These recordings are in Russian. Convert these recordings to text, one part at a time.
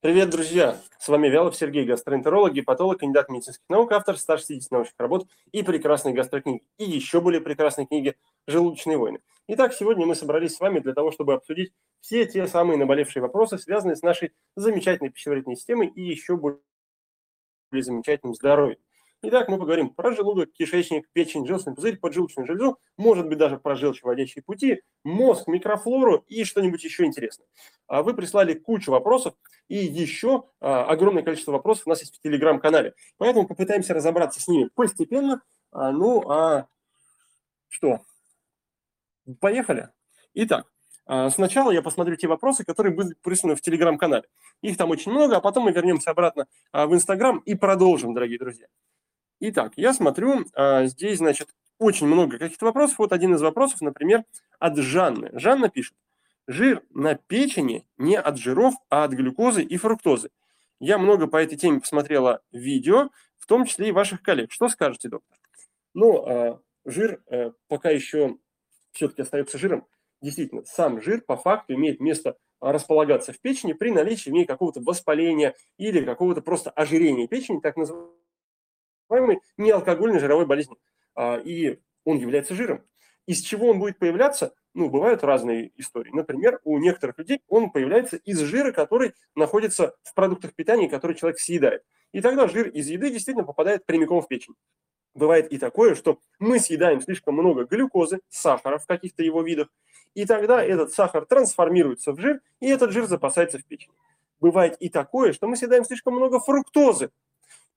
Привет, друзья! С вами Вялов Сергей, гастроэнтеролог, гепатолог, кандидат медицинских наук, автор 160 научных работ и прекрасной гастрокниги. И еще более прекрасной книги «Желудочные войны». Итак, сегодня мы собрались с вами для того, чтобы обсудить все те самые наболевшие вопросы, связанные с нашей замечательной пищеварительной системой и еще более замечательным здоровьем. Итак, мы поговорим про желудок, кишечник, печень, желчный пузырь, поджелудочную железу, может быть, даже про желчеводящие пути, мозг, микрофлору и что-нибудь еще интересное. А вы прислали кучу вопросов, и еще а, огромное количество вопросов у нас есть в Телеграм-канале. Поэтому попытаемся разобраться с ними постепенно. А, ну, а что? Поехали. Итак, Сначала я посмотрю те вопросы, которые были присланы в Телеграм-канале. Их там очень много, а потом мы вернемся обратно в Инстаграм и продолжим, дорогие друзья. Итак, я смотрю, а, здесь, значит, очень много каких-то вопросов. Вот один из вопросов, например, от Жанны. Жанна пишет, жир на печени не от жиров, а от глюкозы и фруктозы. Я много по этой теме посмотрела видео, в том числе и ваших коллег. Что скажете, доктор? Ну, а, жир э, пока еще все-таки остается жиром. Действительно, сам жир по факту имеет место располагаться в печени при наличии какого-то воспаления или какого-то просто ожирения печени, так называемого называемой неалкогольной жировой болезни. А, и он является жиром. Из чего он будет появляться? Ну, бывают разные истории. Например, у некоторых людей он появляется из жира, который находится в продуктах питания, который человек съедает. И тогда жир из еды действительно попадает прямиком в печень. Бывает и такое, что мы съедаем слишком много глюкозы, сахара в каких-то его видах, и тогда этот сахар трансформируется в жир, и этот жир запасается в печени. Бывает и такое, что мы съедаем слишком много фруктозы,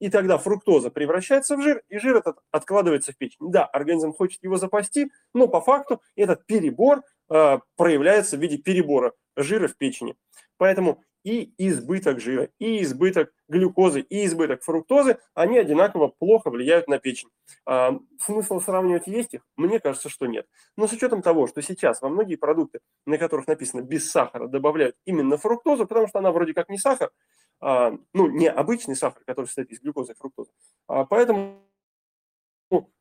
и тогда фруктоза превращается в жир, и жир этот откладывается в печень. Да, организм хочет его запасти, но по факту этот перебор э, проявляется в виде перебора жира в печени. Поэтому и избыток жира, и избыток глюкозы, и избыток фруктозы, они одинаково плохо влияют на печень. А, смысл сравнивать есть их? Мне кажется, что нет. Но с учетом того, что сейчас во многие продукты, на которых написано без сахара, добавляют именно фруктозу, потому что она вроде как не сахар, ну, не обычный сахар, который состоит из глюкозы и фруктозы. А, поэтому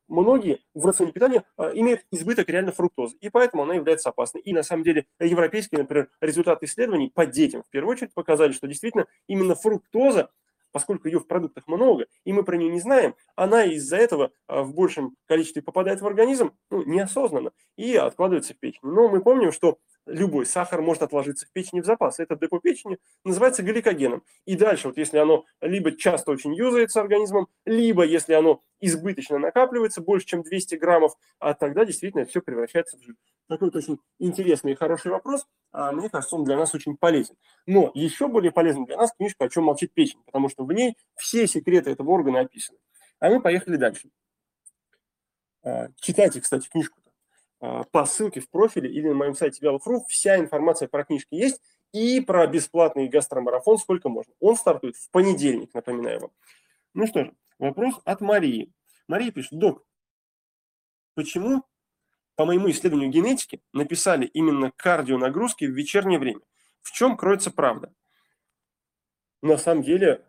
многие в рационе питания а, имеют избыток реально фруктозы, и поэтому она является опасной. И на самом деле европейские, например, результаты исследований по детям в первую очередь показали, что действительно именно фруктоза поскольку ее в продуктах много, и мы про нее не знаем, она из-за этого в большем количестве попадает в организм ну, неосознанно и откладывается в печень. Но мы помним, что любой сахар может отложиться в печени в запас. Это депо печени называется гликогеном. И дальше, вот если оно либо часто очень юзается организмом, либо если оно избыточно накапливается, больше, чем 200 граммов, а тогда действительно все превращается в жир. Такой вот очень интересный и хороший вопрос. А мне кажется, он для нас очень полезен. Но еще более полезен для нас книжка «О чем молчит печень», потому что в ней все секреты этого органа описаны. А мы поехали дальше. А, читайте, кстати, книжку по ссылке в профиле или на моем сайте Вялов.ру вся информация про книжки есть и про бесплатный гастромарафон сколько можно. Он стартует в понедельник, напоминаю вам. Ну что же, вопрос от Марии. Мария пишет, док, почему по моему исследованию генетики написали именно кардионагрузки в вечернее время? В чем кроется правда? На самом деле,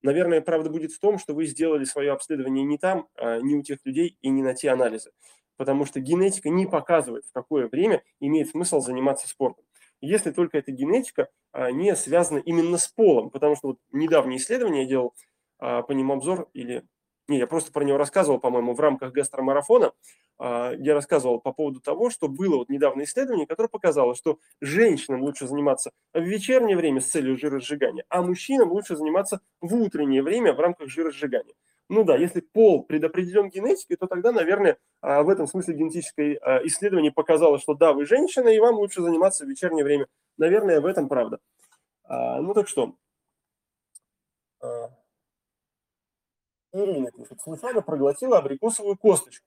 наверное, правда будет в том, что вы сделали свое обследование не там, а не у тех людей и не на те анализы потому что генетика не показывает, в какое время имеет смысл заниматься спортом. Если только эта генетика а, не связана именно с полом, потому что вот недавнее исследование я делал а, по ним обзор, или не, я просто про него рассказывал, по-моему, в рамках гастромарафона, а, я рассказывал по поводу того, что было вот недавнее исследование, которое показало, что женщинам лучше заниматься в вечернее время с целью жиросжигания, а мужчинам лучше заниматься в утреннее время в рамках жиросжигания. Ну да, если пол предопределен генетикой, то тогда, наверное, а, в этом смысле генетическое а, исследование показало, что да, вы женщина, и вам лучше заниматься в вечернее время. Наверное, в этом правда. А, ну так что. Ирина пишет, случайно проглотила абрикосовую косточку.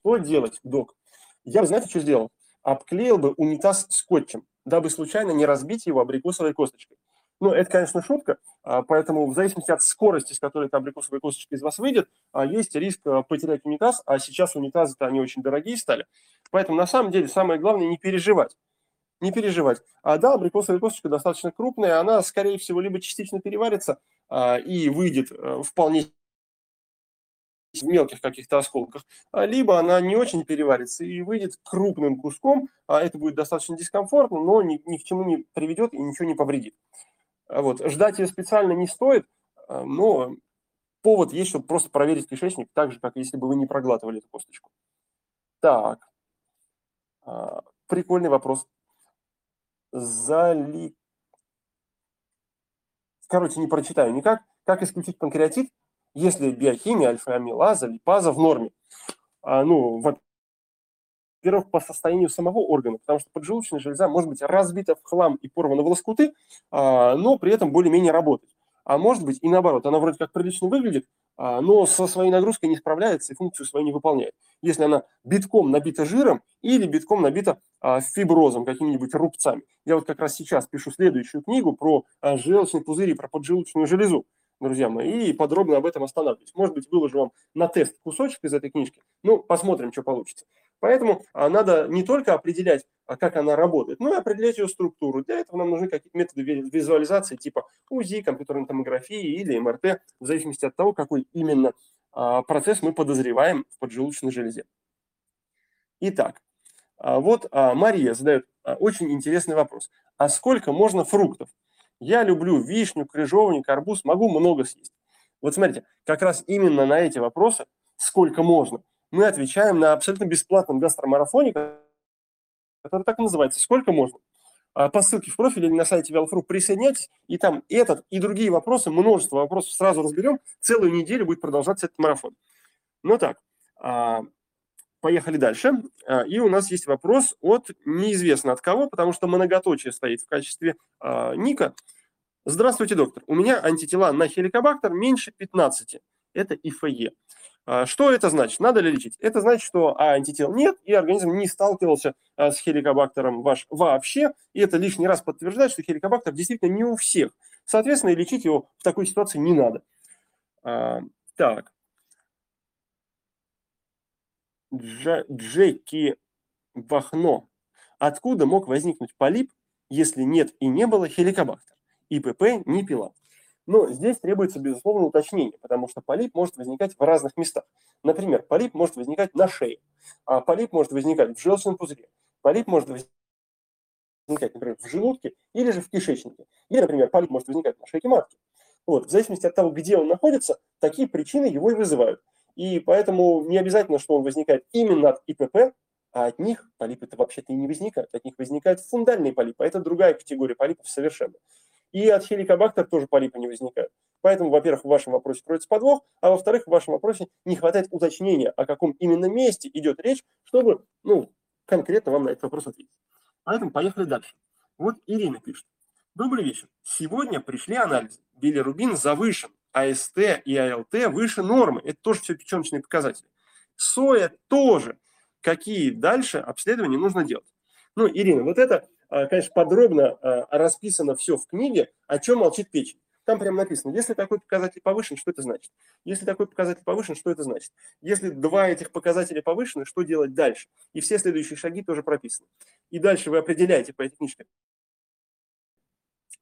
Что делать, док? Я бы, знаете, что сделал? Обклеил бы унитаз скотчем, дабы случайно не разбить его абрикосовой косточкой. Ну, это, конечно, шутка, а, поэтому в зависимости от скорости, с которой эта абрикосовая косточка из вас выйдет, а, есть риск а, потерять унитаз, а сейчас унитазы-то они очень дорогие стали. Поэтому на самом деле самое главное не переживать. Не переживать. А да, абрикосовая косточка достаточно крупная, она, скорее всего, либо частично переварится и выйдет вполне в мелких каких-то осколках, а, либо она не очень переварится и выйдет крупным куском, а это будет достаточно дискомфортно, но ни, ни к чему не приведет и ничего не повредит. А вот. Ждать ее специально не стоит, но повод есть, чтобы просто проверить кишечник, так же, как если бы вы не проглатывали эту косточку. Так, прикольный вопрос. Зали... Короче, не прочитаю никак. Как исключить панкреатит, если биохимия альфа-амилаза, липаза в норме? А, ну, во-первых, по состоянию самого органа, потому что поджелудочная железа может быть разбита в хлам и порвана в лоскуты, а, но при этом более-менее работать. А может быть и наоборот, она вроде как прилично выглядит, а, но со своей нагрузкой не справляется и функцию свою не выполняет. Если она битком набита жиром или битком набита а, фиброзом, какими-нибудь рубцами. Я вот как раз сейчас пишу следующую книгу про желчный пузырь и про поджелудочную железу, друзья мои, и подробно об этом останавливаюсь. Может быть, выложу вам на тест кусочек из этой книжки. Ну, посмотрим, что получится. Поэтому надо не только определять, как она работает, но и определять ее структуру. Для этого нам нужны какие-то методы визуализации типа УЗИ, компьютерной томографии или МРТ, в зависимости от того, какой именно процесс мы подозреваем в поджелудочной железе. Итак, а вот а, Мария задает а, очень интересный вопрос. А сколько можно фруктов? Я люблю вишню, крыжовник, арбуз, могу много съесть. Вот смотрите, как раз именно на эти вопросы, сколько можно, мы отвечаем на абсолютно бесплатном гастромарафоне, который так и называется «Сколько можно?». По ссылке в профиле или на сайте Велфру присоединяйтесь, и там этот и другие вопросы, множество вопросов сразу разберем. Целую неделю будет продолжаться этот марафон. Ну так, Поехали дальше. А, и у нас есть вопрос от неизвестно от кого, потому что многоточие стоит в качестве ника. Здравствуйте, доктор. У меня антитела на хеликобактер меньше 15. Это ИФЕ. А, что это значит? Надо ли лечить? Это значит, что а, антител нет, и организм не сталкивался а, с хеликобактером ваш вообще, и это лишний раз подтверждает, что хеликобактер действительно не у всех. Соответственно, и лечить его в такой ситуации не надо. А, так. Джеки Вахно. Откуда мог возникнуть полип, если нет и не было хеликобактер? ИПП не пила. Но здесь требуется, безусловно, уточнение, потому что полип может возникать в разных местах. Например, полип может возникать на шее, а полип может возникать в желчном пузыре, полип может возникать, например, в желудке или же в кишечнике. Или, например, полип может возникать на шейке матки. Вот, в зависимости от того, где он находится, такие причины его и вызывают. И поэтому не обязательно, что он возникает именно от ИПП, а от них полипы-то вообще-то и не возникают. От них возникают фундальные полипы, а это другая категория полипов совершенно. И от хеликобактер тоже полипы не возникают. Поэтому, во-первых, в вашем вопросе кроется подвох, а во-вторых, в вашем вопросе не хватает уточнения, о каком именно месте идет речь, чтобы ну, конкретно вам на этот вопрос ответить. Поэтому поехали дальше. Вот Ирина пишет. Добрый вечер. Сегодня пришли анализы. Билирубин завышен. АСТ и АЛТ выше нормы. Это тоже все печеночные показатели. Соя тоже. Какие дальше обследования нужно делать? Ну, Ирина, вот это, конечно, подробно а, расписано все в книге, о чем молчит печень. Там прямо написано, если такой показатель повышен, что это значит? Если такой показатель повышен, что это значит? Если два этих показателя повышены, что делать дальше? И все следующие шаги тоже прописаны. И дальше вы определяете по этой книжке,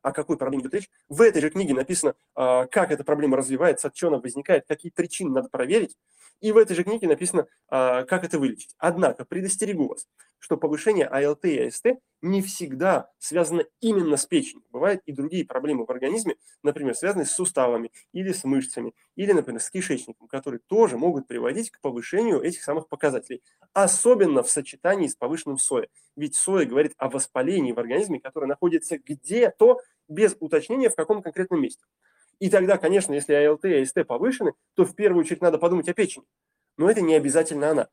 о какой проблеме идет речь. В этой же книге написано, а, как эта проблема развивается, от чего она возникает, какие причины надо проверить. И в этой же книге написано, а, как это вылечить. Однако предостерегу вас, что повышение АЛТ и АСТ не всегда связано именно с печенью. Бывают и другие проблемы в организме, например, связанные с суставами или с мышцами, или, например, с кишечником, которые тоже могут приводить к повышению этих самых показателей. Особенно в сочетании с повышенным соя. Ведь соя говорит о воспалении в организме, которое находится где-то без уточнения в каком конкретном месте. И тогда, конечно, если АЛТ и АСТ повышены, то в первую очередь надо подумать о печени. Но это не обязательно она.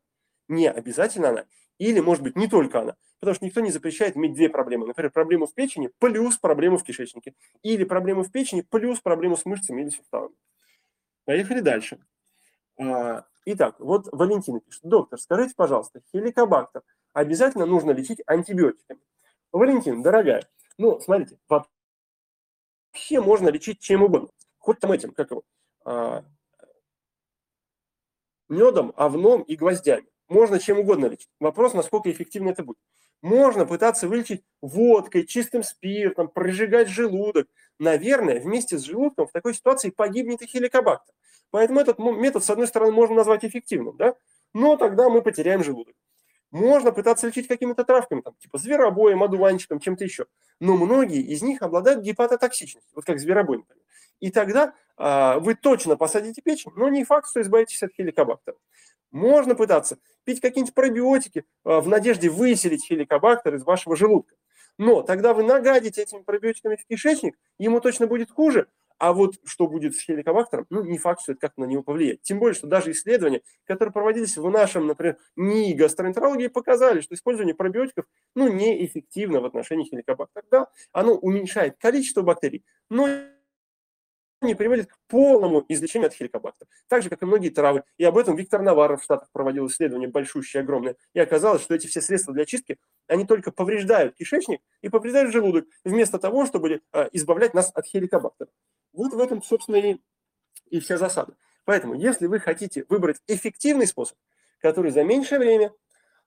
Не обязательно она. Или, может быть, не только она. Потому что никто не запрещает иметь две проблемы. Например, проблему в печени плюс проблему в кишечнике. Или проблему в печени плюс проблему с мышцами или суставами. Поехали дальше. А, итак, вот Валентина пишет. Доктор, скажите, пожалуйста, хеликобактер обязательно нужно лечить антибиотиками? Валентина, дорогая, ну, смотрите, вообще можно лечить чем угодно хоть там этим, как его, а, медом, овном и гвоздями. Можно чем угодно лечить. Вопрос, насколько эффективно это будет. Можно пытаться вылечить водкой, чистым спиртом, прожигать желудок. Наверное, вместе с желудком в такой ситуации погибнет и хеликобактер. Поэтому этот метод, с одной стороны, можно назвать эффективным, да? но тогда мы потеряем желудок. Можно пытаться лечить какими-то травками, там, типа зверобоем, одуванчиком, чем-то еще. Но многие из них обладают гепатотоксичностью, вот как зверобой, например. И тогда а, вы точно посадите печень, но не факт, что избавитесь от хеликобактера. Можно пытаться пить какие-нибудь пробиотики а, в надежде выселить хеликобактер из вашего желудка. Но тогда вы нагадите этими пробиотиками в кишечник, ему точно будет хуже, а вот что будет с хеликобактером, ну, не факт, что это как-то на него повлияет. Тем более, что даже исследования, которые проводились в нашем, например, НИИ гастроэнтерологии, показали, что использование пробиотиков, ну, неэффективно в отношении хеликобактера. Да, оно уменьшает количество бактерий, но не приводит к полному излечению от хеликобактера. Так же, как и многие травы. И об этом Виктор Наваров в Штатах проводил исследование большущее, огромное. И оказалось, что эти все средства для чистки, они только повреждают кишечник и повреждают желудок, вместо того, чтобы а, избавлять нас от хеликобактера. Вот в этом, собственно, и, и вся засада. Поэтому, если вы хотите выбрать эффективный способ, который за меньшее время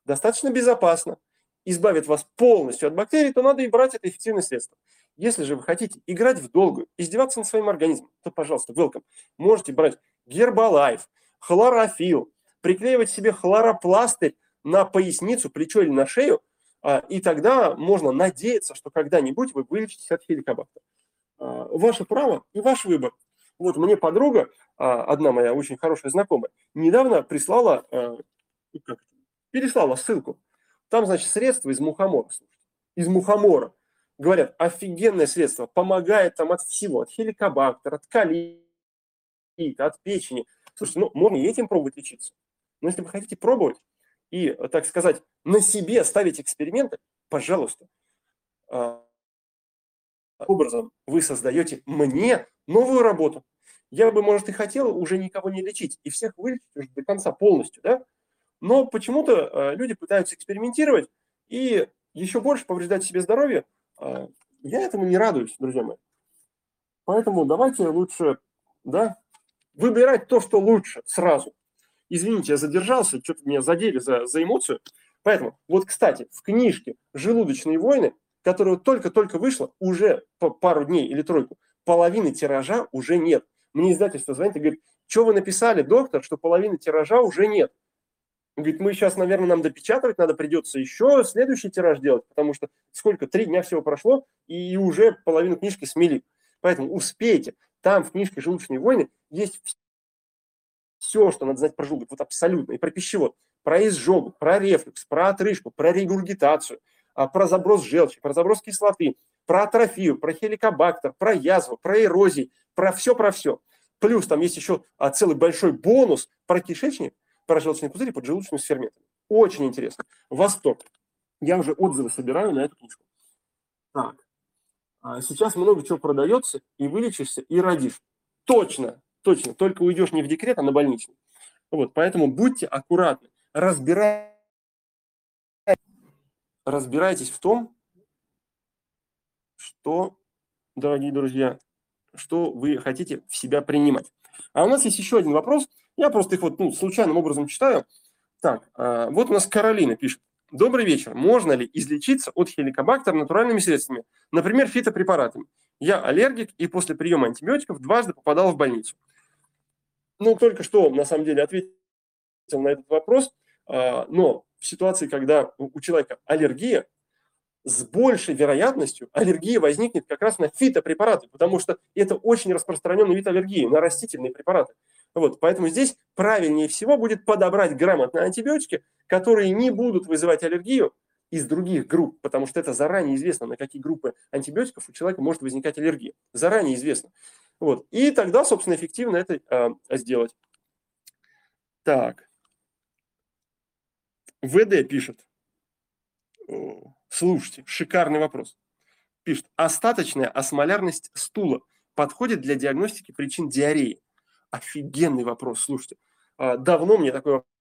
достаточно безопасно избавит вас полностью от бактерий, то надо и брать это эффективное средство. Если же вы хотите играть в долгую, издеваться над своим организмом, то, пожалуйста, welcome. Можете брать гербалайф, хлорофил, приклеивать себе хлоропластырь на поясницу, плечо или на шею, а, и тогда можно надеяться, что когда-нибудь вы вылечитесь от хеликобактера. А, ваше право и ваш выбор. Вот мне подруга, а, одна моя очень хорошая знакомая, недавно прислала, а, как, переслала ссылку. Там, значит, средства из мухомора. Из мухомора. Говорят, офигенное средство, помогает там от всего, от хеликобактера, от колита, от печени. Слушайте, ну, можно и этим пробовать лечиться. Но если вы хотите пробовать и, так сказать, на себе ставить эксперименты, пожалуйста, образом вы создаете мне новую работу. Я бы, может, и хотел уже никого не лечить и всех вылечить уже до конца полностью, да? Но почему-то э, люди пытаются экспериментировать и еще больше повреждать себе здоровье. Э, я этому не радуюсь, друзья мои. Поэтому давайте лучше, да, выбирать то, что лучше сразу. Извините, я задержался, что-то меня задели за, за эмоцию. Поэтому, вот, кстати, в книжке «Желудочные войны» которая только-только вышла, уже пару дней или тройку, половины тиража уже нет. Мне издательство звонит и говорит, что вы написали, доктор, что половины тиража уже нет. Он говорит, мы сейчас, наверное, нам допечатывать надо, придется еще следующий тираж делать, потому что сколько, три дня всего прошло, и уже половину книжки смели. Поэтому успейте. Там в книжке «Желудочные войны» есть все, что надо знать про желудок, вот абсолютно, и про пищевод, про изжогу, про рефлюкс, про отрыжку, про регургитацию – про заброс желчи, про заброс кислоты, про атрофию, про хеликобактер, про язву, про эрозии, про все, про все. Плюс там есть еще а, целый большой бонус про кишечник, про желчный пузырь и поджелудочную с ферментами. Очень интересно. Восторг. Я уже отзывы собираю на эту книжку. Так. А сейчас много чего продается, и вылечишься, и родишь. Точно, точно. Только уйдешь не в декрет, а на больничный. Вот, поэтому будьте аккуратны. Разбирайте разбирайтесь в том, что, дорогие друзья, что вы хотите в себя принимать. А у нас есть еще один вопрос. Я просто их вот ну, случайным образом читаю. Так, а, вот у нас Каролина пишет. Добрый вечер. Можно ли излечиться от хеликобактера натуральными средствами, например, фитопрепаратами? Я аллергик и после приема антибиотиков дважды попадал в больницу. Ну, только что, на самом деле, ответил на этот вопрос, а, но в ситуации, когда у человека аллергия, с большей вероятностью аллергия возникнет как раз на фитопрепараты, потому что это очень распространенный вид аллергии, на растительные препараты. Вот, поэтому здесь правильнее всего будет подобрать грамотные антибиотики, которые не будут вызывать аллергию из других групп, потому что это заранее известно, на какие группы антибиотиков у человека может возникать аллергия. Заранее известно. Вот. И тогда, собственно, эффективно это э, сделать. Так. ВД пишет. Слушайте, шикарный вопрос. Пишет, остаточная осмолярность стула подходит для диагностики причин диареи. Офигенный вопрос, слушайте. А, давно мне такой вопрос.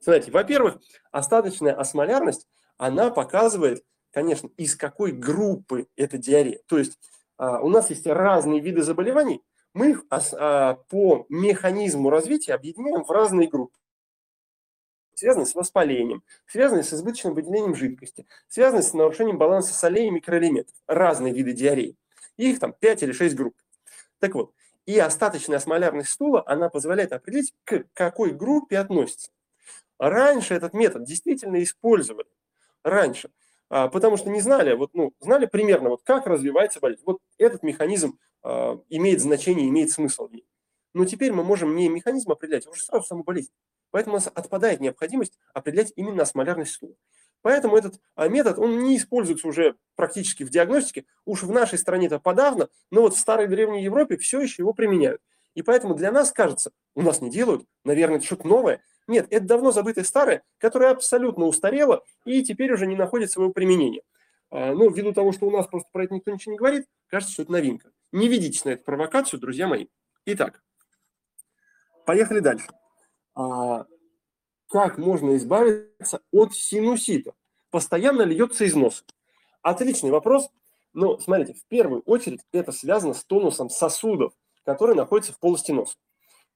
Смотрите, во-первых, остаточная осмолярность, она показывает, конечно, из какой группы это диарея. То есть а, у нас есть разные виды заболеваний, мы их а, по механизму развития объединяем в разные группы. Связанные с воспалением, связанные с избыточным выделением жидкости, связанные с нарушением баланса солей и микроэлементов, разные виды диареи. Их там 5 или 6 групп. Так вот, и остаточная осмолярность стула, она позволяет определить, к какой группе относится. Раньше этот метод действительно использовали. Раньше. А, потому что не знали, вот, ну, знали примерно, вот, как развивается болезнь. Вот этот механизм а, имеет значение, имеет смысл в ней. Но теперь мы можем не механизм определять, а уже сразу саму болезнь. Поэтому у нас отпадает необходимость определять именно осмолярность стула. Поэтому этот а, метод, он не используется уже практически в диагностике. Уж в нашей стране это подавно, но вот в старой древней Европе все еще его применяют. И поэтому для нас кажется, у нас не делают, наверное, это что-то новое. Нет, это давно забытое старое, которое абсолютно устарело и теперь уже не находит своего применения. А, ну, ввиду того, что у нас просто про это никто ничего не говорит, кажется, что это новинка. Не ведитесь на эту провокацию, друзья мои. Итак, поехали дальше. А, как можно избавиться от синусита? Постоянно льется из носа. Отличный вопрос. Но смотрите, в первую очередь это связано с тонусом сосудов, которые находятся в полости носа.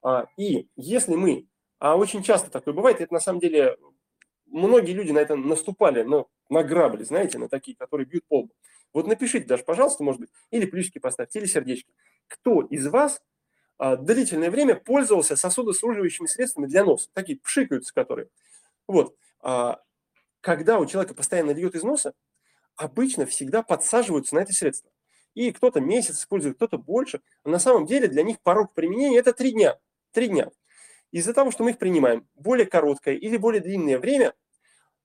А, и если мы, а очень часто такое бывает, это на самом деле многие люди на это наступали, но на грабли, знаете, на такие, которые бьют пол. Вот напишите даже, пожалуйста, может быть, или плюсики поставьте, или сердечки. Кто из вас длительное время пользовался сосудосуживающими средствами для носа, такие пшикаются которые. Вот. А, когда у человека постоянно льет из носа, обычно всегда подсаживаются на это средство. И кто-то месяц использует, кто-то больше. А на самом деле для них порог применения – это три дня. Три дня. Из-за того, что мы их принимаем более короткое или более длинное время,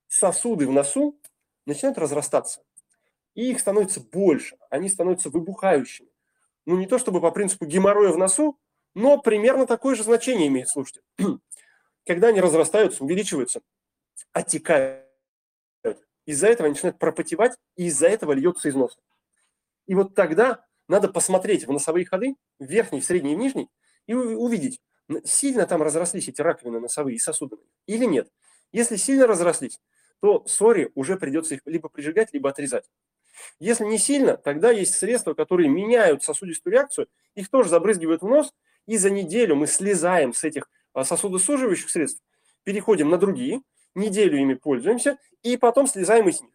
сосуды в носу начинают разрастаться. И их становится больше, они становятся выбухающими ну не то чтобы по принципу геморроя в носу, но примерно такое же значение имеет, слушайте. Когда они разрастаются, увеличиваются, оттекают, из-за этого они начинают пропотевать, и из-за этого льется из носа. И вот тогда надо посмотреть в носовые ходы, верхний, средний и нижний, и увидеть, сильно там разрослись эти раковины носовые и сосуды или нет. Если сильно разрослись, то сори уже придется их либо прижигать, либо отрезать. Если не сильно, тогда есть средства, которые меняют сосудистую реакцию, их тоже забрызгивают в нос, и за неделю мы слезаем с этих а, сосудосуживающих средств, переходим на другие, неделю ими пользуемся, и потом слезаем из них.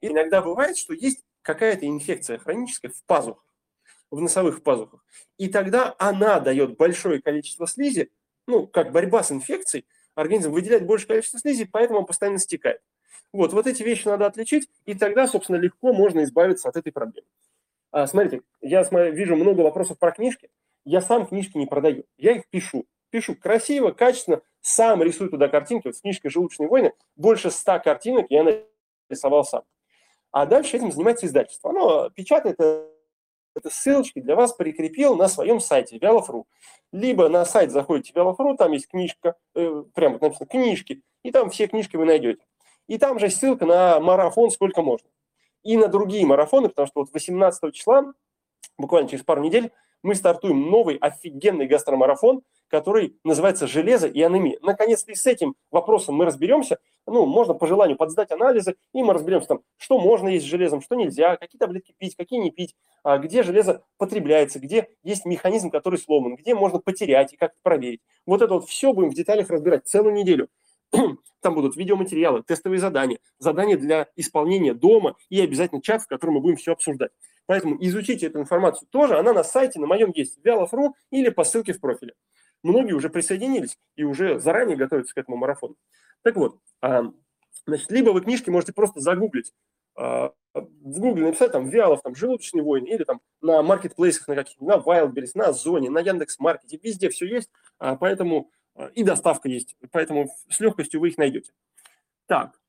И иногда бывает, что есть какая-то инфекция хроническая в пазухах, в носовых пазухах. И тогда она дает большое количество слизи, ну, как борьба с инфекцией, организм выделяет большее количество слизи, поэтому он постоянно стекает. Вот, вот эти вещи надо отличить, и тогда, собственно, легко можно избавиться от этой проблемы. А, смотрите, я смотрю, вижу много вопросов про книжки. Я сам книжки не продаю, я их пишу. Пишу красиво, качественно, сам рисую туда картинки. Вот с книжкой «Желудочные войны» больше ста картинок я нарисовал сам. А дальше этим занимается издательство. Оно печатает это ссылочки для вас прикрепил на своем сайте Вялов.ру. Либо на сайт заходите Вялов.ру, там есть книжка, э, прямо написано «Книжки», и там все книжки вы найдете. И там же ссылка на марафон сколько можно. И на другие марафоны, потому что вот 18 числа, буквально через пару недель, мы стартуем новый офигенный гастромарафон, который называется «Железо и анемия». Наконец-то и с этим вопросом мы разберемся. Ну, можно по желанию подсдать анализы, и мы разберемся там, что можно есть с железом, что нельзя, какие таблетки пить, какие не пить, а где железо потребляется, где есть механизм, который сломан, где можно потерять и как проверить. Вот это вот все будем в деталях разбирать целую неделю. Там будут видеоматериалы, тестовые задания, задания для исполнения дома и обязательно чат, в котором мы будем все обсуждать. Поэтому изучите эту информацию тоже. Она на сайте, на моем есть, Вялов.ру или по ссылке в профиле. Многие уже присоединились и уже заранее готовятся к этому марафону. Так вот, а, значит, либо вы книжки можете просто загуглить, а, в Гугле написать там Вялов, там желудочные войны, или там на маркетплейсах, на каких на Wildberries, на Озоне, на Яндекс.Маркете, везде все есть, а, поэтому и доставка есть, поэтому с легкостью вы их найдете. Так,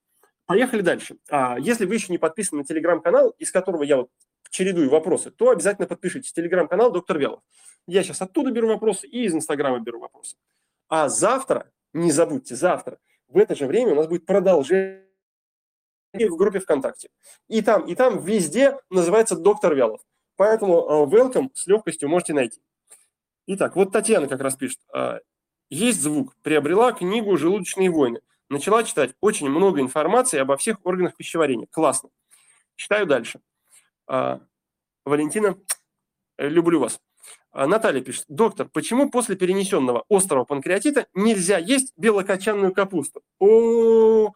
поехали дальше. А, если вы еще не подписаны на телеграм-канал, из которого я вот чередую вопросы, то обязательно подпишитесь. Телеграм-канал доктор Вялов. Я сейчас оттуда беру вопросы и из Инстаграма беру вопросы. А завтра, не забудьте, завтра в это же время у нас будет продолжение в группе ВКонтакте. И там, и там везде называется доктор Вялов. Поэтому э, welcome с легкостью можете найти. Итак, вот Татьяна как раз пишет. Есть звук. Приобрела книгу «Желудочные войны». Начала читать. Очень много информации обо всех органах пищеварения. Классно. Читаю дальше. А, Валентина, люблю вас. А, Наталья пишет, доктор, почему после перенесенного острого панкреатита нельзя есть белокочанную капусту? О,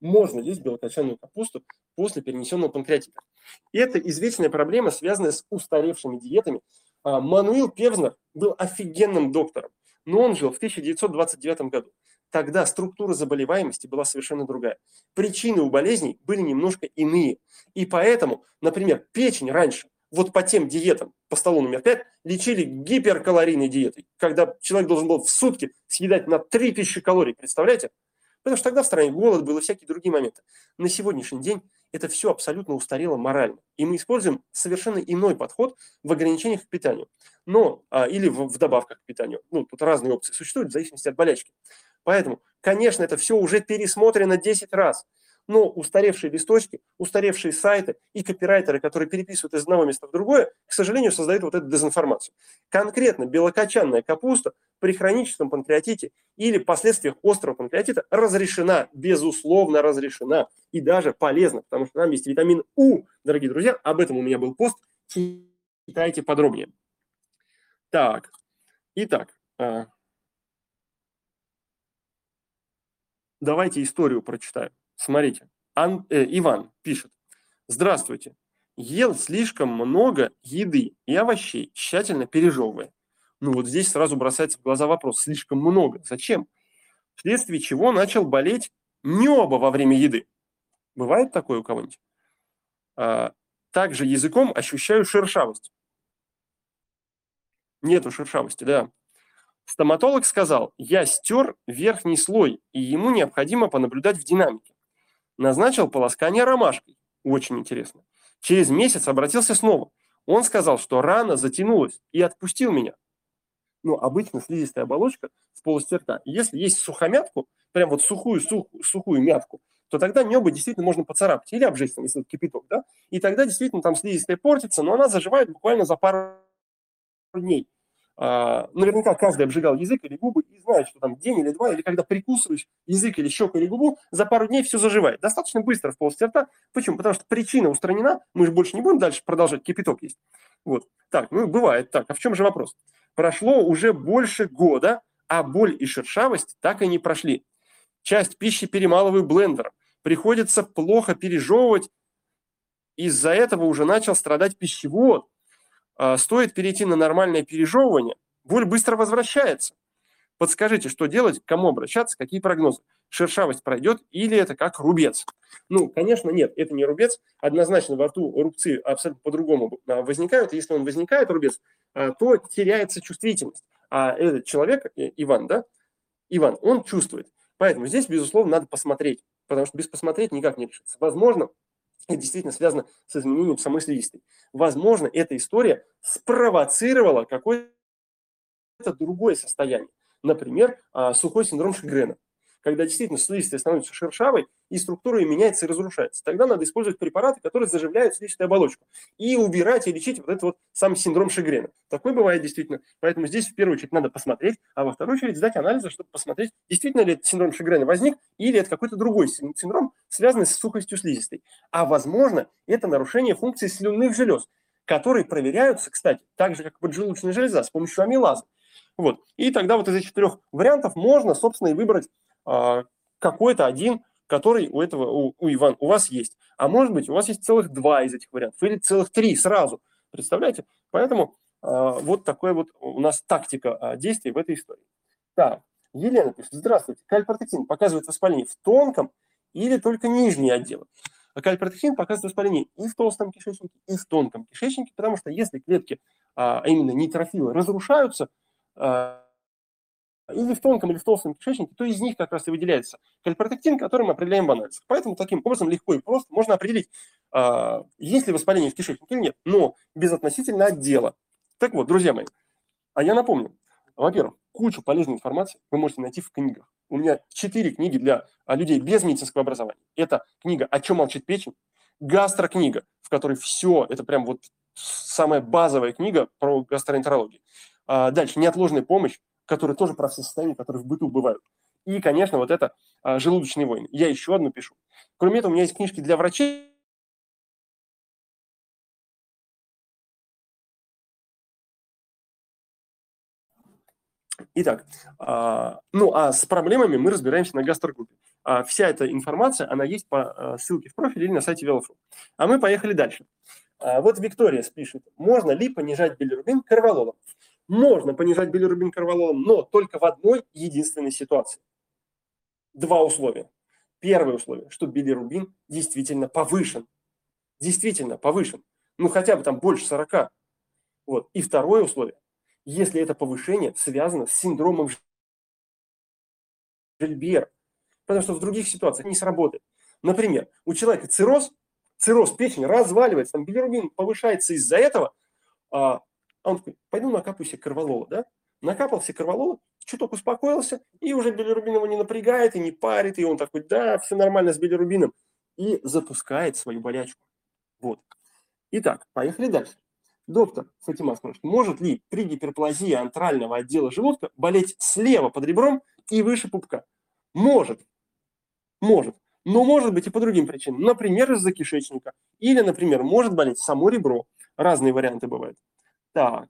можно есть белокочанную капусту после перенесенного панкреатита. Это извечная проблема, связанная с устаревшими диетами. А, Мануил Певзнер был офигенным доктором, но он жил в 1929 году. Тогда структура заболеваемости была совершенно другая. Причины у болезней были немножко иные. И поэтому, например, печень раньше вот по тем диетам, по столу номер 5, лечили гиперкалорийной диетой, когда человек должен был в сутки съедать на 3000 калорий, представляете? Потому что тогда в стране голод был и всякие другие моменты. На сегодняшний день это все абсолютно устарело морально. И мы используем совершенно иной подход в ограничениях к питанию. Но, а, или в, в добавках к питанию. Ну, тут разные опции существуют в зависимости от болячки. Поэтому, конечно, это все уже пересмотрено 10 раз но устаревшие листочки, устаревшие сайты и копирайтеры, которые переписывают из одного места в другое, к сожалению, создают вот эту дезинформацию. Конкретно белокочанная капуста при хроническом панкреатите или последствиях острого панкреатита разрешена, безусловно разрешена и даже полезна, потому что там есть витамин У, дорогие друзья, об этом у меня был пост, читайте подробнее. Так, итак, а, давайте историю прочитаю. Смотрите, Ан, э, Иван пишет. Здравствуйте. Ел слишком много еды и овощей, тщательно пережевывая. Ну вот здесь сразу бросается в глаза вопрос. Слишком много. Зачем? Вследствие чего начал болеть небо во время еды. Бывает такое у кого-нибудь? А, также языком ощущаю шершавость. Нету шершавости, да. Стоматолог сказал, я стер верхний слой, и ему необходимо понаблюдать в динамике. Назначил полоскание ромашкой. Очень интересно. Через месяц обратился снова. Он сказал, что рана затянулась и отпустил меня. Ну, обычно слизистая оболочка в полости рта. Если есть сухомятку, прям вот сухую, сух, сухую мятку, то тогда небо действительно можно поцарапать или обжечь, там, если это кипяток, да, и тогда действительно там слизистая портится, но она заживает буквально за пару дней. А, наверняка каждый обжигал язык или губы и знает, что там день или два, или когда прикусываешь язык или щеку или губу, за пару дней все заживает. Достаточно быстро в полости рта. Почему? Потому что причина устранена, мы же больше не будем дальше продолжать кипяток есть. Вот. Так, ну бывает так. А в чем же вопрос? Прошло уже больше года, а боль и шершавость так и не прошли. Часть пищи перемалываю блендером. Приходится плохо пережевывать. Из-за этого уже начал страдать пищевод стоит перейти на нормальное пережевывание, боль быстро возвращается. Подскажите, что делать, к кому обращаться, какие прогнозы? Шершавость пройдет или это как рубец? Ну, конечно, нет, это не рубец. Однозначно во рту рубцы абсолютно по-другому а, возникают. Если он возникает, рубец, а, то теряется чувствительность. А этот человек, э, Иван, да, Иван, он чувствует. Поэтому здесь, безусловно, надо посмотреть, потому что без посмотреть никак не решится. Возможно, это действительно связано с изменением самой слизистой. Возможно, эта история спровоцировала какое-то другое состояние. Например, а, сухой синдром Шигрена когда действительно слизистая становится шершавой, и структура ее меняется и разрушается. Тогда надо использовать препараты, которые заживляют слизистую оболочку, и убирать и лечить вот этот вот сам синдром Шигрена. Такой бывает действительно. Поэтому здесь в первую очередь надо посмотреть, а во вторую очередь сдать анализы, чтобы посмотреть, действительно ли этот синдром Шигрена возник, или это какой-то другой синдром, связанный с сухостью слизистой. А возможно, это нарушение функции слюнных желез, которые проверяются, кстати, так же, как поджелудочная железа, с помощью амилаза. Вот. И тогда вот из этих трех вариантов можно, собственно, и выбрать какой-то один, который у этого, у, у Иван, у вас есть. А может быть, у вас есть целых два из этих вариантов, или целых три сразу. Представляете? Поэтому а, вот такая вот у нас тактика а, действий в этой истории. Так, Елена пишет, здравствуйте, кальпротектин показывает воспаление в тонком или только нижние отделы. А кальпротектин показывает воспаление и в толстом кишечнике, и в тонком кишечнике, потому что если клетки, а именно нейтрофилы, разрушаются, или в тонком, или в толстом кишечнике, то из них как раз и выделяется кальпротектин, который мы определяем в анализах. Поэтому таким образом легко и просто можно определить, а, есть ли воспаление в кишечнике или нет, но безотносительно отдела. Так вот, друзья мои, а я напомню, во-первых, кучу полезной информации вы можете найти в книгах. У меня четыре книги для а, людей без медицинского образования. Это книга «О чем молчит печень», гастрокнига, в которой все, это прям вот самая базовая книга про гастроэнтерологию. А дальше «Неотложная помощь», которые тоже про все состояния, которые в быту бывают. И, конечно, вот это а, желудочные войны. Я еще одну пишу. Кроме этого, у меня есть книжки для врачей, Итак, а, ну а с проблемами мы разбираемся на гастрогруппе. А, вся эта информация, она есть по а, ссылке в профиле или на сайте Велофу. А мы поехали дальше. Вот Виктория пишет, можно ли понижать билирубин карвалолом? Можно понижать билирубин карвалолом, но только в одной единственной ситуации. Два условия. Первое условие, что билирубин действительно повышен. Действительно повышен. Ну, хотя бы там больше 40. Вот. И второе условие, если это повышение связано с синдромом Жильбера. Потому что в других ситуациях не сработает. Например, у человека цирроз, цирроз печени разваливается, там билирубин повышается из-за этого, а он такой, пойду накапаю себе корвалола, да? Накапал себе корвалола, чуток успокоился, и уже билирубин его не напрягает и не парит, и он такой, да, все нормально с билирубином, и запускает свою болячку. Вот. Итак, поехали дальше. Доктор Фатима спрашивает, может ли при гиперплазии антрального отдела желудка болеть слева под ребром и выше пупка? Может. Может. Но может быть и по другим причинам. Например, из-за кишечника. Или, например, может болеть само ребро. Разные варианты бывают. Так.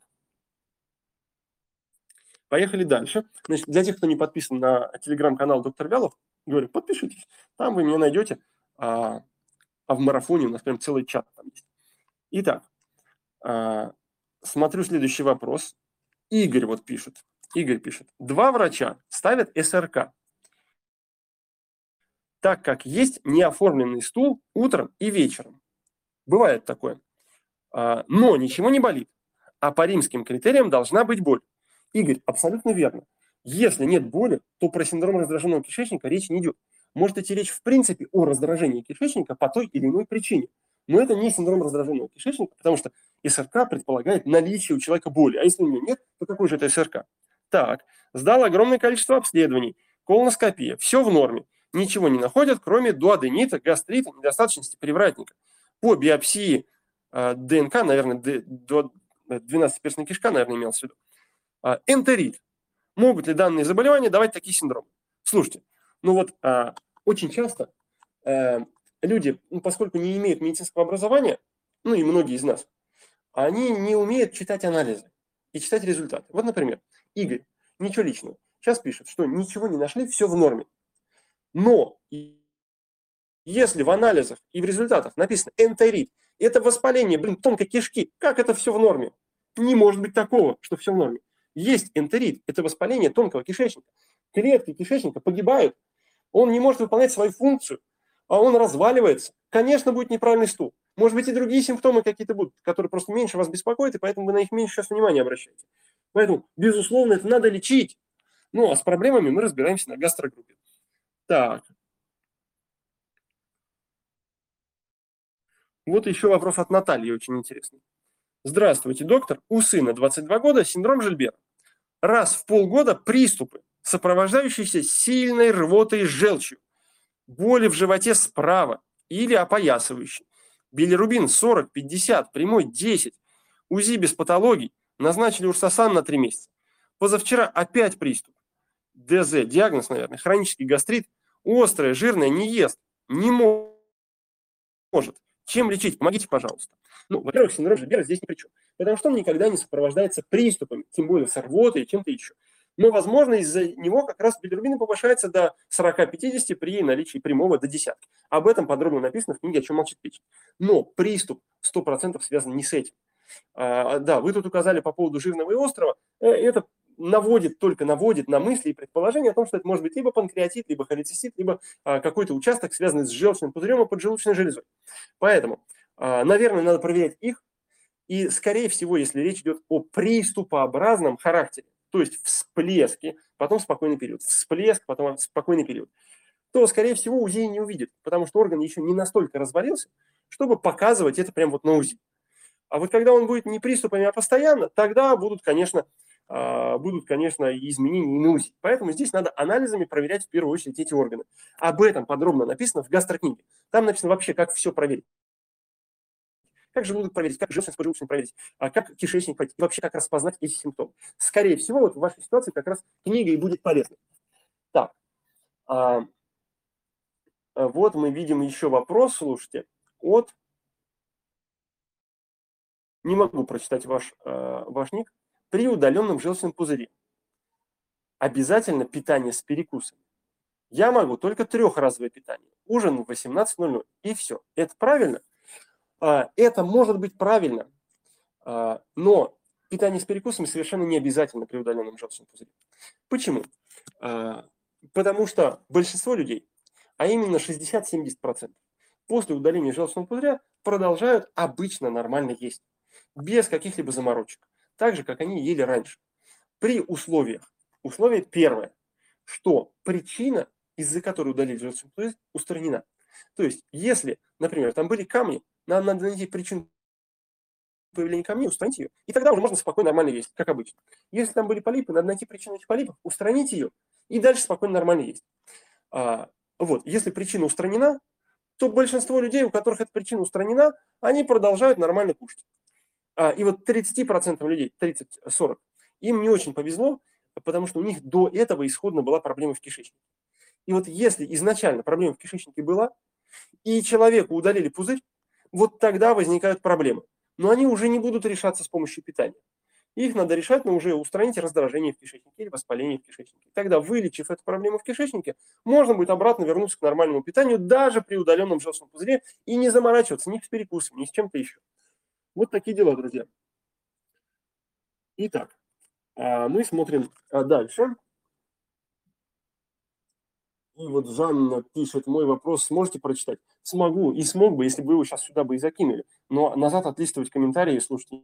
Поехали дальше. Значит, для тех, кто не подписан на телеграм-канал доктор Вялов, говорю, подпишитесь. Там вы меня найдете. А, а в марафоне у нас прям целый чат там есть. Итак, а, смотрю следующий вопрос. Игорь вот пишет. Игорь пишет. Два врача ставят СРК, так как есть неоформленный стул утром и вечером. Бывает такое. А, но ничего не болит. А по римским критериям должна быть боль. Игорь, абсолютно верно. Если нет боли, то про синдром раздраженного кишечника речь не идет. Может идти речь в принципе о раздражении кишечника по той или иной причине. Но это не синдром раздраженного кишечника, потому что СРК предполагает наличие у человека боли. А если у него нет, то какой же это СРК? Так, сдал огромное количество обследований, колоноскопия, все в норме. Ничего не находят, кроме дуоденита, гастрита, недостаточности привратника. По биопсии э, ДНК, наверное, 12-перстная кишка, наверное, имелся в виду. Э, энтерит. Могут ли данные заболевания давать такие синдромы? Слушайте, ну вот э, очень часто э, люди, ну, поскольку не имеют медицинского образования, ну и многие из нас, они не умеют читать анализы и читать результаты. Вот, например, Игорь, ничего личного, сейчас пишет, что ничего не нашли, все в норме. Но если в анализах и в результатах написано энтерит, это воспаление, блин, тонкой кишки, как это все в норме? Не может быть такого, что все в норме. Есть энтерит, это воспаление тонкого кишечника. Клетки кишечника погибают, он не может выполнять свою функцию, а он разваливается, конечно, будет неправильный стул. Может быть, и другие симптомы какие-то будут, которые просто меньше вас беспокоят, и поэтому вы на них меньше сейчас внимания обращаете. Поэтому, безусловно, это надо лечить. Ну, а с проблемами мы разбираемся на гастрогруппе. Так. Вот еще вопрос от Натальи, очень интересный. Здравствуйте, доктор. У сына 22 года синдром Жильбера. Раз в полгода приступы, сопровождающиеся сильной рвотой с желчью боли в животе справа или опоясывающий. Билирубин 40, 50, прямой 10. УЗИ без патологий. Назначили урсасан на 3 месяца. Позавчера опять приступ. ДЗ, диагноз, наверное, хронический гастрит. Острое, жирное, не ест. Не может. Чем лечить? Помогите, пожалуйста. Ну, во-первых, синдром Жильбера здесь ни при чем. Потому что он никогда не сопровождается приступами, тем более с рвотой и чем-то еще. Но, возможно, из-за него как раз билирубин повышается до 40-50 при наличии прямого до десятки. Об этом подробно написано в книге «О чем молчит печень». Но приступ 100% связан не с этим. А, да, вы тут указали по поводу жирного и острого. Э, это наводит, только наводит на мысли и предположения о том, что это может быть либо панкреатит, либо холецистит, либо а, какой-то участок, связанный с желчным пузырем и поджелудочной железой. Поэтому, а, наверное, надо проверять их. И, скорее всего, если речь идет о приступообразном характере, то есть всплески, потом спокойный период, всплеск, потом спокойный период, то, скорее всего, УЗИ не увидит, потому что орган еще не настолько развалился, чтобы показывать это прямо вот на УЗИ. А вот когда он будет не приступами, а постоянно, тогда будут, конечно, будут, конечно, изменения и на УЗИ. Поэтому здесь надо анализами проверять в первую очередь эти органы. Об этом подробно написано в гастрокниге. Там написано вообще, как все проверить. Как желудок проверить, как желчность поджелудочную проверить, а как кишечник проверить, и вообще как распознать эти симптомы. Скорее всего, вот в вашей ситуации как раз книга и будет полезна. Так, а, а вот мы видим еще вопрос, слушайте, от... Не могу прочитать ваш, а, ваш ник. При удаленном желчном пузыре. обязательно питание с перекусами. Я могу только трехразовое питание. Ужин в 18.00 и все. Это правильно? А, это может быть правильно, а, но питание с перекусами совершенно не обязательно при удаленном желчном пузыре. Почему? А, потому что большинство людей, а именно 60-70%, после удаления желчного пузыря продолжают обычно нормально есть, без каких-либо заморочек, так же, как они ели раньше. При условиях, условие первое, что причина, из-за которой удалили желчный пузырь, устранена. То есть, если, например, там были камни, нам надо найти причину появления камней, устранить ее, и тогда уже можно спокойно нормально есть, как обычно. Если там были полипы, надо найти причину этих полипов, устранить ее, и дальше спокойно нормально есть. А, вот, если причина устранена, то большинство людей, у которых эта причина устранена, они продолжают нормально кушать. А, и вот 30% людей, 30-40, им не очень повезло, потому что у них до этого исходно была проблема в кишечнике. И вот если изначально проблема в кишечнике была, и человеку удалили пузырь, вот тогда возникают проблемы. Но они уже не будут решаться с помощью питания. Их надо решать, но уже устранить раздражение в кишечнике или воспаление в кишечнике. Тогда, вылечив эту проблему в кишечнике, можно будет обратно вернуться к нормальному питанию даже при удаленном желчном пузыре и не заморачиваться ни с перекусом, ни с чем-то еще. Вот такие дела, друзья. Итак, а, мы смотрим а, дальше. И вот Жанна пишет, мой вопрос сможете прочитать? Смогу и смог бы, если бы вы его сейчас сюда бы и закинули. Но назад отлистывать комментарии, слушайте,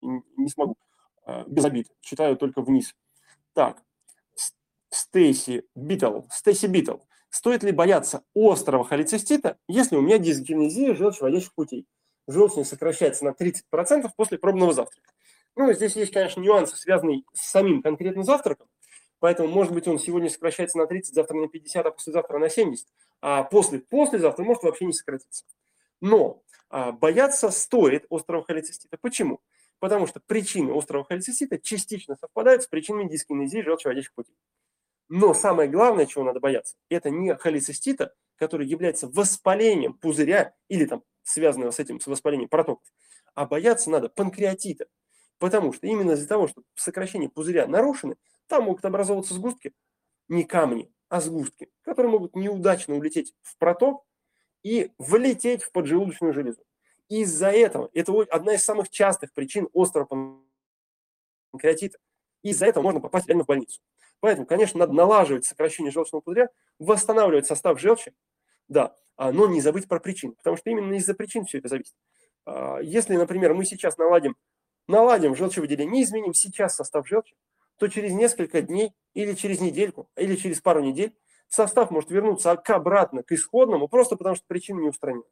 не смогу. А, без обид. Читаю только вниз. Так. Стейси Битл. Стейси Битл. Стоит ли бояться острого холецистита, если у меня дисгенезия желчеводящих путей? Желчность сокращается на 30% после пробного завтрака. Ну, здесь есть, конечно, нюансы, связанные с самим конкретным завтраком. Поэтому, может быть, он сегодня сокращается на 30, завтра на 50, а послезавтра на 70, а после, послезавтра может вообще не сократиться. Но а, бояться стоит острого холецистита. Почему? Потому что причины острого холецистита частично совпадают с причинами дискинезии желчеводящих путей. Но самое главное, чего надо бояться, это не холецистита, который является воспалением пузыря или там связанного с этим, с воспалением протоков, а бояться надо панкреатита. Потому что именно из-за того, что сокращение пузыря нарушены, там могут образовываться сгустки, не камни, а сгустки, которые могут неудачно улететь в проток и влететь в поджелудочную железу. Из-за этого, это одна из самых частых причин острого панкреатита. Из-за этого можно попасть реально в больницу. Поэтому, конечно, надо налаживать сокращение желчного пузыря, восстанавливать состав желчи, да, а, но не забыть про причины, потому что именно из-за причин все это зависит. А, если, например, мы сейчас наладим, наладим желчевыделение, изменим сейчас состав желчи, то через несколько дней или через недельку, или через пару недель состав может вернуться к обратно к исходному, просто потому что причина не устранена.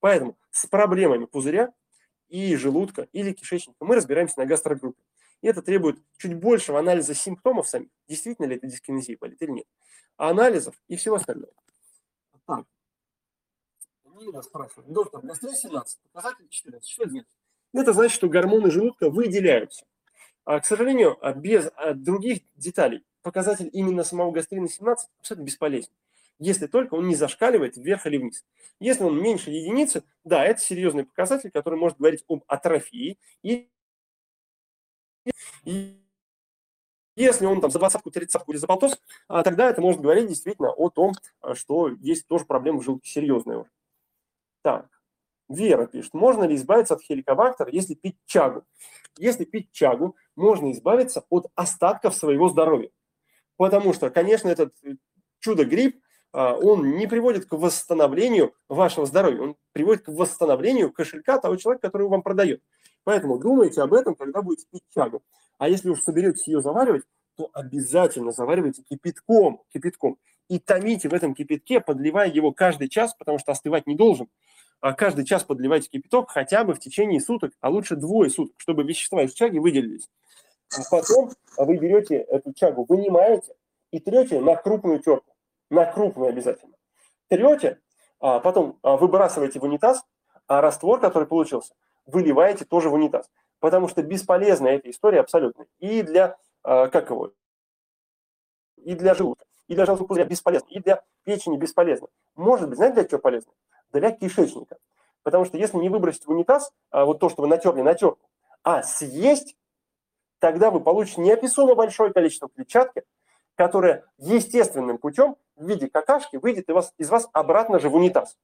Поэтому с проблемами пузыря и желудка или кишечника мы разбираемся на гастрогруппе. И это требует чуть большего анализа симптомов самих, действительно ли это дискинезия болит или нет, анализов и всего остального. Так. Нина спрашивает, доктор, гастрит 17, показатель 14, что это значит? Это значит, что гормоны желудка выделяются. А, к сожалению, а, без а, других деталей показатель именно самого гастрина 17 абсолютно бесполезен. Если только он не зашкаливает вверх или вниз. Если он меньше единицы, да, это серьезный показатель, который может говорить об атрофии. И если он там за двадцатку, тридцатку или за полтос, тогда это может говорить действительно о том, что есть тоже проблема в желудке серьезная уже. Так. Вера пишет, можно ли избавиться от хеликобактера, если пить чагу? Если пить чагу, можно избавиться от остатков своего здоровья. Потому что, конечно, этот э, чудо-гриб, а, он не приводит к восстановлению вашего здоровья, он приводит к восстановлению кошелька того человека, который вам продает. Поэтому думайте об этом, когда будете пить чагу. А если уж соберетесь ее заваривать, то обязательно заваривайте кипятком, кипятком. И томите в этом кипятке, подливая его каждый час, потому что остывать не должен. А каждый час подливайте кипяток хотя бы в течение суток, а лучше двое суток, чтобы вещества из чаги выделились. А потом вы берете эту чагу, вынимаете и трете на крупную терку. На крупную обязательно. Трете, а потом а, выбрасываете в унитаз, а раствор, который получился, выливаете тоже в унитаз. Потому что бесполезна эта история абсолютно. И для, как его, и для желудка, и для желудочного пузыря бесполезно, и для печени бесполезно. Может быть, знаете, для чего полезно? для кишечника. Потому что если не выбросить в унитаз а вот то, что вы натерли на а съесть, тогда вы получите неописуемо большое количество клетчатки, которая естественным путем в виде какашки выйдет из вас, обратно же в унитаз.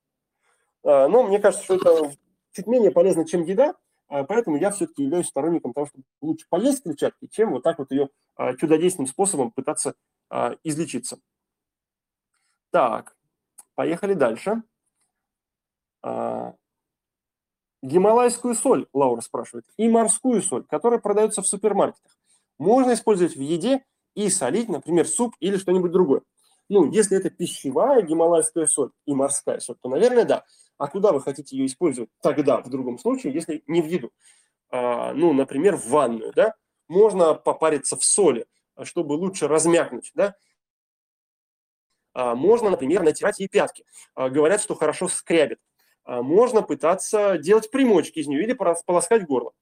А, но мне кажется, что это чуть менее полезно, чем еда, а, поэтому я все-таки являюсь сторонником того, чтобы лучше поесть клетчатки, чем вот так вот ее а, чудодейственным способом пытаться излечиться. Так, поехали дальше. Гималайскую соль, Лаура спрашивает, и морскую соль, которая продается в супермаркетах, можно использовать в еде и солить, например, суп или что-нибудь другое. Ну, если это пищевая гималайская соль и морская соль, то, наверное, да. А куда вы хотите ее использовать тогда, в другом случае, если не в еду? А, ну, например, в ванную, да? Можно попариться в соли, чтобы лучше размякнуть, да? А, можно, например, натирать ей пятки. А, говорят, что хорошо скрябит. А, можно пытаться делать примочки из нее или полоскать горло.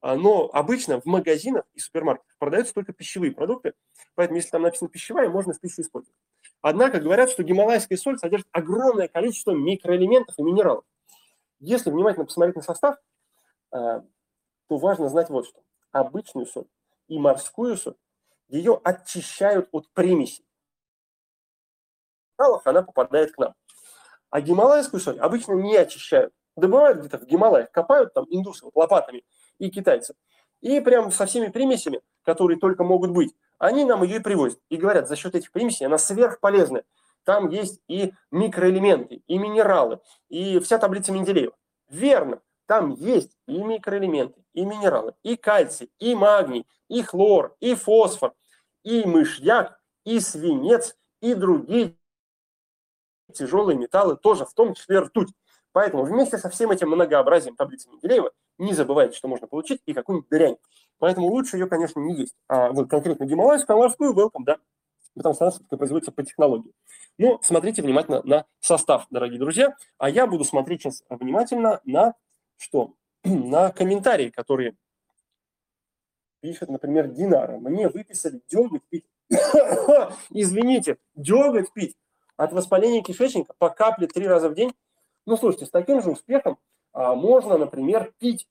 А, но обычно в магазинах и супермаркетах продаются только пищевые продукты, поэтому если там написано пищевая, можно в пищу использовать. Однако говорят, что гималайская соль содержит огромное количество микроэлементов и минералов. Если внимательно посмотреть на состав, а, то важно знать вот что. Обычную соль и морскую соль, ее очищают от примесей. Она попадает к нам. А гималайскую соль обычно не очищают. Добывают где-то в Гималаях, копают там индусы лопатами и китайцы. И прям со всеми примесями, которые только могут быть, они нам ее и привозят. И говорят, за счет этих примесей она сверхполезная. Там есть и микроэлементы, и минералы, и вся таблица Менделеева. Верно, там есть и микроэлементы, и минералы, и кальций, и магний, и хлор, и фосфор, и мышьяк, и свинец, и другие тяжелые металлы тоже, в том числе ртуть. Поэтому вместе со всем этим многообразием таблицы Менделеева не забывайте, что можно получить и какую-нибудь дрянь. Поэтому лучше ее, конечно, не есть. А вот конкретно гималайскую, а морскую welcome, да, потому что она все-таки производится по технологии. Ну, смотрите внимательно на состав, дорогие друзья. А я буду смотреть сейчас внимательно на что? на комментарии, которые пишет, например, Динара. Мне выписали деготь пить. Извините, деготь пить от воспаления кишечника по капле три раза в день. Ну, слушайте, с таким же успехом можно, например, пить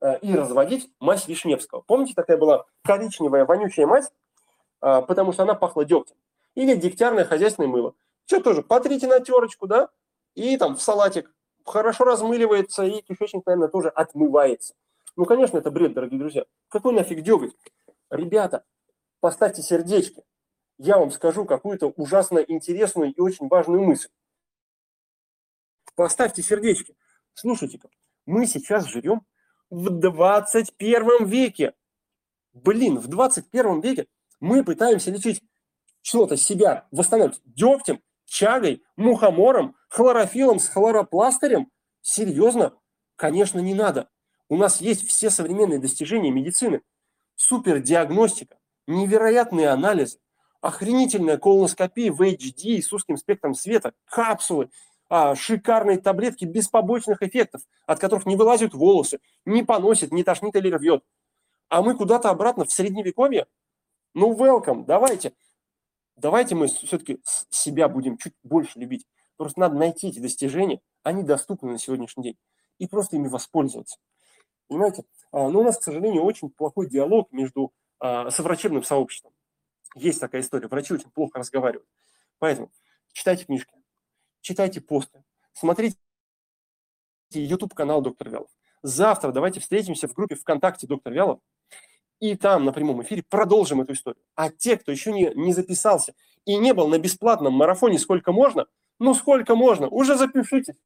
а, и разводить мазь Вишневского. Помните, такая была коричневая, вонючая мазь, а, потому что она пахла дегтем. Или дегтярное хозяйственное мыло. Что тоже, потрите на терочку, да, и там в салатик хорошо размыливается, и кишечник, наверное, тоже отмывается. Ну, конечно, это бред, дорогие друзья. Какой нафиг деготь? Ребята, поставьте сердечки я вам скажу какую-то ужасно интересную и очень важную мысль. Поставьте сердечки. Слушайте-ка, мы сейчас живем в 21 веке. Блин, в 21 веке мы пытаемся лечить что-то себя, восстанавливать дегтем, чагой, мухомором, хлорофилом с хлоропластырем. Серьезно? Конечно, не надо. У нас есть все современные достижения медицины. Супердиагностика, невероятные анализы, охренительная колоноскопия в HD с узким спектром света, капсулы, а, шикарные таблетки без побочных эффектов, от которых не вылазят волосы, не поносит, не тошнит или рвет. А мы куда-то обратно в средневековье? Ну, welcome, давайте. Давайте мы все-таки себя будем чуть больше любить. Просто надо найти эти достижения, они доступны на сегодняшний день, и просто ими воспользоваться. Понимаете? А, но у нас, к сожалению, очень плохой диалог между а, соврачебным сообществом. Есть такая история. Врачи очень плохо разговаривают. Поэтому читайте книжки, читайте посты, смотрите YouTube-канал Доктор Вялов. Завтра давайте встретимся в группе ВКонтакте Доктор Вялов, и там на прямом эфире продолжим эту историю. А те, кто еще не, не записался и не был на бесплатном марафоне сколько можно, ну сколько можно, уже запишитесь.